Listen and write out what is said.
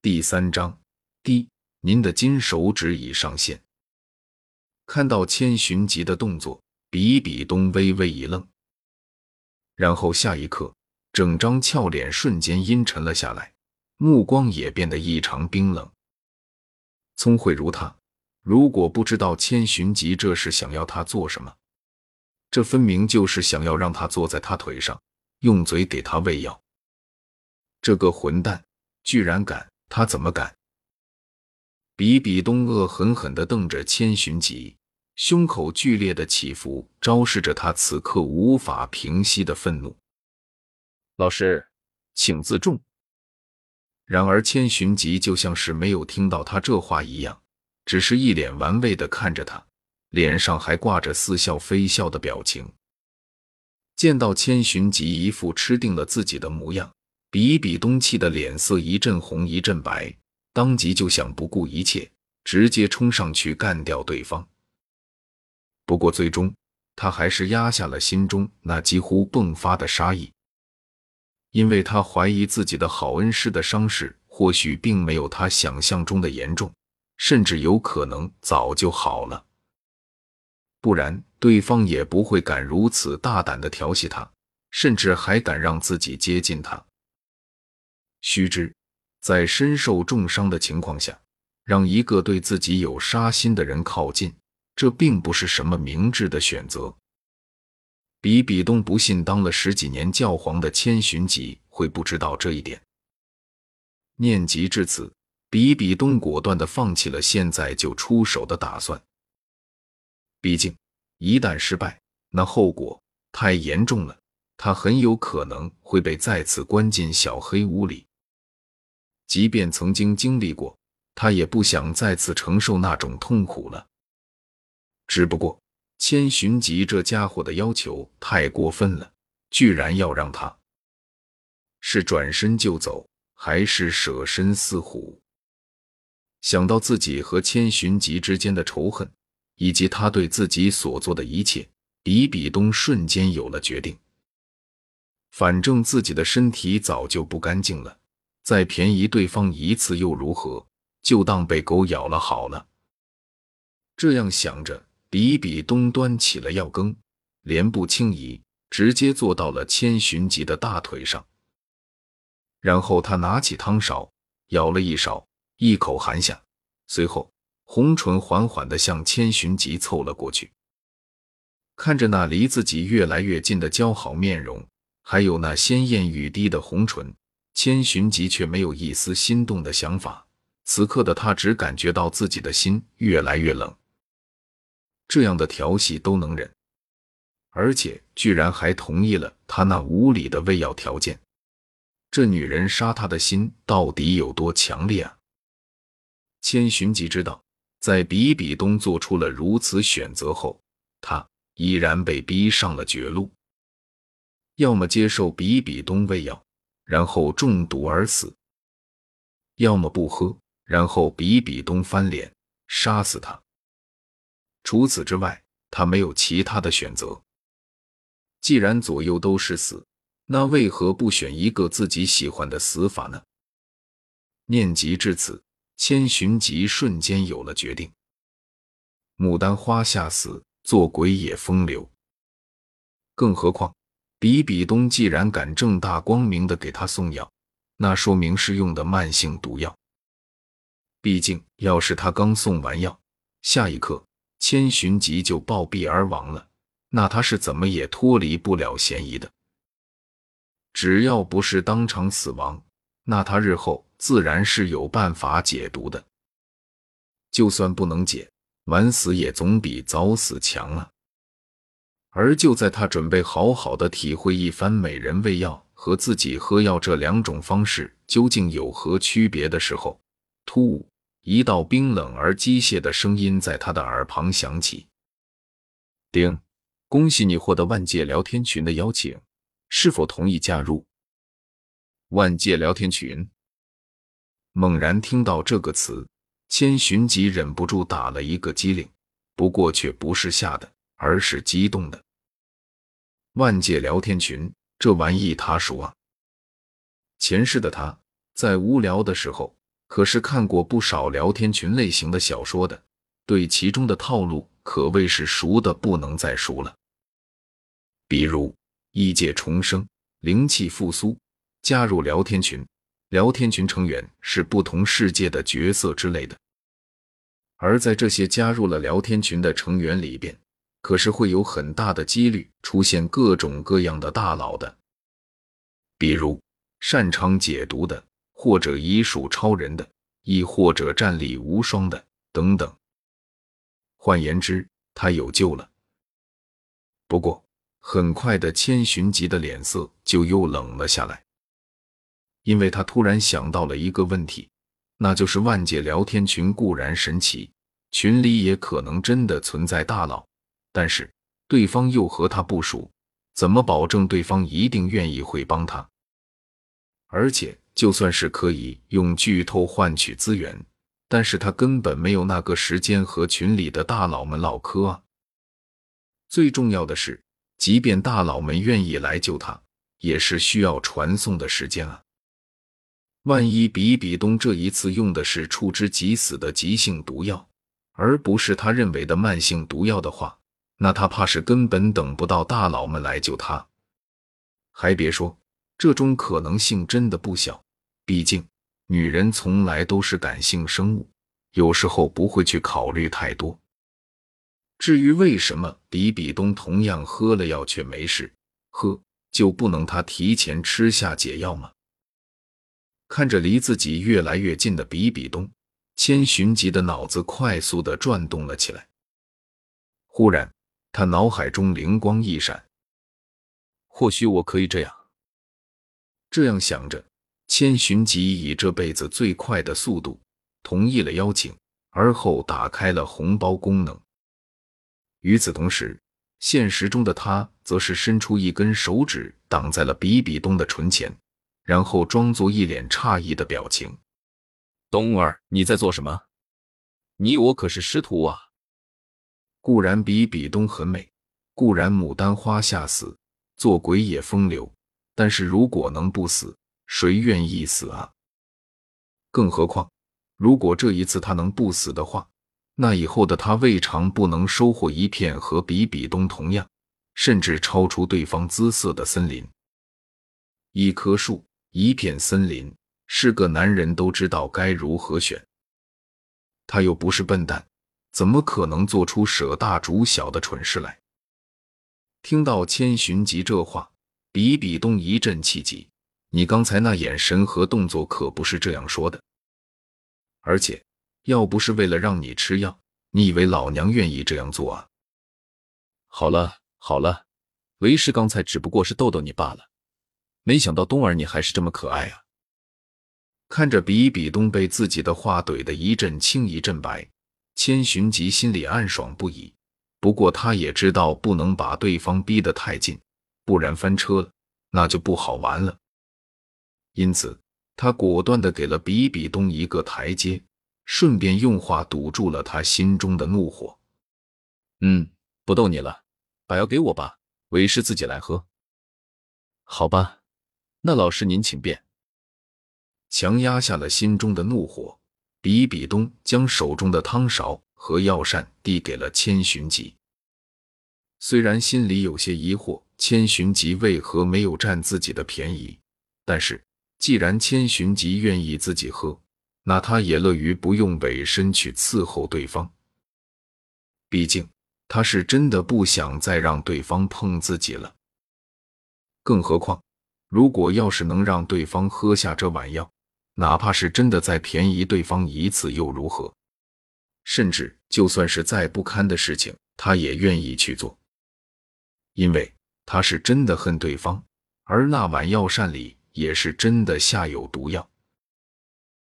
第三章，第，您的金手指已上线。看到千寻疾的动作，比比东微微一愣，然后下一刻，整张俏脸瞬间阴沉了下来，目光也变得异常冰冷。聪慧如他，如果不知道千寻疾这是想要他做什么，这分明就是想要让他坐在他腿上，用嘴给他喂药。这个混蛋居然敢！他怎么敢？比比东恶狠狠地瞪着千寻疾，胸口剧烈的起伏，昭示着他此刻无法平息的愤怒。老师，请自重。然而千寻疾就像是没有听到他这话一样，只是一脸玩味的看着他，脸上还挂着似笑非笑的表情。见到千寻疾一副吃定了自己的模样。比比东气的脸色一阵红一阵白，当即就想不顾一切，直接冲上去干掉对方。不过最终他还是压下了心中那几乎迸发的杀意，因为他怀疑自己的好恩师的伤势或许并没有他想象中的严重，甚至有可能早就好了，不然对方也不会敢如此大胆的调戏他，甚至还敢让自己接近他。须知，在身受重伤的情况下，让一个对自己有杀心的人靠近，这并不是什么明智的选择。比比东不信当了十几年教皇的千寻疾会不知道这一点。念及至此，比比东果断的放弃了现在就出手的打算。毕竟，一旦失败，那后果太严重了，他很有可能会被再次关进小黑屋里。即便曾经经历过，他也不想再次承受那种痛苦了。只不过千寻疾这家伙的要求太过分了，居然要让他是转身就走，还是舍身饲虎？想到自己和千寻疾之间的仇恨，以及他对自己所做的一切，比比东瞬间有了决定。反正自己的身体早就不干净了。再便宜对方一次又如何？就当被狗咬了好了。这样想着，比比东端起了药羹，连步轻移，直接坐到了千寻疾的大腿上。然后他拿起汤勺，舀了一勺，一口含下，随后红唇缓缓地向千寻疾凑了过去。看着那离自己越来越近的姣好面容，还有那鲜艳欲滴的红唇。千寻疾却没有一丝心动的想法，此刻的他只感觉到自己的心越来越冷。这样的调戏都能忍，而且居然还同意了他那无理的喂药条件，这女人杀他的心到底有多强烈啊？千寻疾知道，在比比东做出了如此选择后，他依然被逼上了绝路，要么接受比比东喂药。然后中毒而死，要么不喝，然后比比东翻脸杀死他。除此之外，他没有其他的选择。既然左右都是死，那为何不选一个自己喜欢的死法呢？念及至此，千寻疾瞬间有了决定。牡丹花下死，做鬼也风流。更何况。比比东既然敢正大光明的给他送药，那说明是用的慢性毒药。毕竟，要是他刚送完药，下一刻千寻疾就暴毙而亡了，那他是怎么也脱离不了嫌疑的。只要不是当场死亡，那他日后自然是有办法解毒的。就算不能解，晚死也总比早死强啊。而就在他准备好好的体会一番美人喂药和自己喝药这两种方式究竟有何区别的时候，突兀一道冰冷而机械的声音在他的耳旁响起：“丁，恭喜你获得万界聊天群的邀请，是否同意加入万界聊天群？”猛然听到这个词，千寻疾忍不住打了一个激灵，不过却不是吓的，而是激动的。万界聊天群这玩意他熟啊！前世的他在无聊的时候可是看过不少聊天群类型的小说的，对其中的套路可谓是熟的不能再熟了。比如异界重生、灵气复苏、加入聊天群，聊天群成员是不同世界的角色之类的。而在这些加入了聊天群的成员里边，可是会有很大的几率出现各种各样的大佬的，比如擅长解读的，或者医术超人的，亦或者战力无双的等等。换言之，他有救了。不过，很快的，千寻疾的脸色就又冷了下来，因为他突然想到了一个问题，那就是万界聊天群固然神奇，群里也可能真的存在大佬。但是对方又和他不熟，怎么保证对方一定愿意会帮他？而且就算是可以用剧透换取资源，但是他根本没有那个时间和群里的大佬们唠嗑啊！最重要的是，即便大佬们愿意来救他，也是需要传送的时间啊！万一比比东这一次用的是触之即死的急性毒药，而不是他认为的慢性毒药的话，那他怕是根本等不到大佬们来救他，还别说，这种可能性真的不小。毕竟，女人从来都是感性生物，有时候不会去考虑太多。至于为什么比比东同样喝了药却没事，喝就不能他提前吃下解药吗？看着离自己越来越近的比比东，千寻疾的脑子快速的转动了起来，忽然。他脑海中灵光一闪，或许我可以这样。这样想着，千寻疾以这辈子最快的速度同意了邀请，而后打开了红包功能。与此同时，现实中的他则是伸出一根手指挡在了比比东的唇前，然后装作一脸诧异的表情：“东儿，你在做什么？你我可是师徒啊！”固然比比东很美，固然牡丹花下死，做鬼也风流。但是如果能不死，谁愿意死啊？更何况，如果这一次他能不死的话，那以后的他未尝不能收获一片和比比东同样，甚至超出对方姿色的森林。一棵树，一片森林，是个男人都知道该如何选。他又不是笨蛋。怎么可能做出舍大逐小的蠢事来？听到千寻疾这话，比比东一阵气急。你刚才那眼神和动作可不是这样说的。而且，要不是为了让你吃药，你以为老娘愿意这样做啊？好了好了，为师刚才只不过是逗逗你罢了。没想到东儿你还是这么可爱啊！看着比比东被自己的话怼得一阵青一阵白。千寻疾心里暗爽不已，不过他也知道不能把对方逼得太近，不然翻车了那就不好玩了。因此，他果断地给了比比东一个台阶，顺便用话堵住了他心中的怒火。嗯，不逗你了，把药给我吧，为师自己来喝。好吧，那老师您请便。强压下了心中的怒火。比比东将手中的汤勺和药膳递给了千寻疾，虽然心里有些疑惑，千寻疾为何没有占自己的便宜，但是既然千寻疾愿意自己喝，那他也乐于不用委身去伺候对方。毕竟他是真的不想再让对方碰自己了。更何况，如果要是能让对方喝下这碗药，哪怕是真的再便宜对方一次又如何？甚至就算是再不堪的事情，他也愿意去做，因为他是真的恨对方，而那碗药膳里也是真的下有毒药。